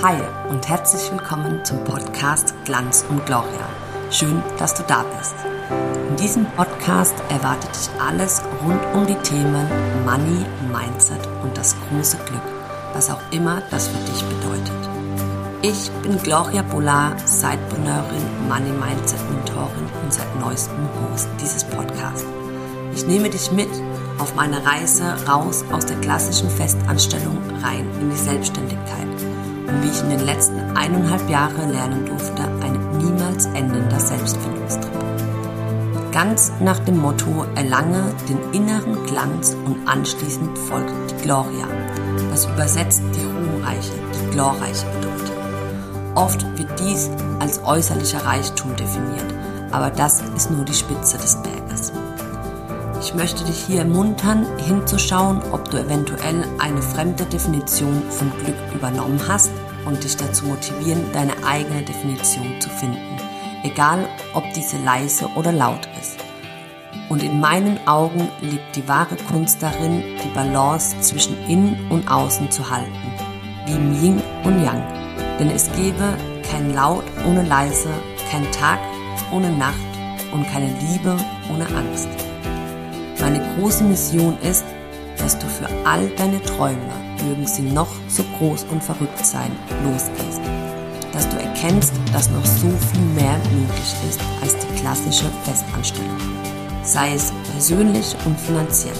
Hi und herzlich willkommen zum Podcast Glanz und Gloria. Schön, dass du da bist. In diesem Podcast erwartet dich alles rund um die Themen Money, Mindset und das große Glück, was auch immer das für dich bedeutet. Ich bin Gloria Bolar, Sidepreneurin, Money Mindset Mentorin und seit neuestem Host dieses Podcasts. Ich nehme dich mit auf meine Reise raus aus der klassischen Festanstellung rein in die Selbstständigkeit und wie ich in den letzten eineinhalb Jahren lernen durfte, ein niemals endender Selbstfindungstrip. Ganz nach dem Motto, erlange den inneren Glanz und anschließend folgt die Gloria, was übersetzt die Ruhmreiche, die Glorreiche bedeutet. Oft wird dies als äußerlicher Reichtum definiert, aber das ist nur die Spitze des Berges. Ich möchte dich hier ermuntern, hinzuschauen, ob du eventuell eine fremde Definition von Glück übernommen hast und dich dazu motivieren, deine eigene Definition zu finden, egal ob diese leise oder laut ist. Und in meinen Augen liegt die wahre Kunst darin, die Balance zwischen innen und außen zu halten, wie im Yin und Yang. Denn es gäbe kein Laut ohne leise, kein Tag ohne Nacht und keine Liebe ohne Angst. Meine große Mission ist, dass du für all deine Träume, mögen sie noch so groß und verrückt sein, losgehst. Dass du erkennst, dass noch so viel mehr möglich ist als die klassische Festanstellung. Sei es persönlich und finanziell.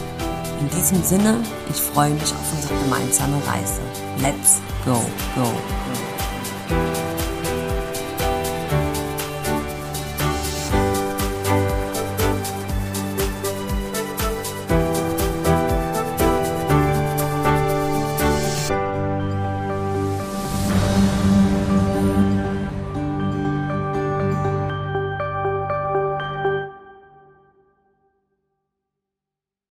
In diesem Sinne, ich freue mich auf unsere gemeinsame Reise. Let's go, go, go.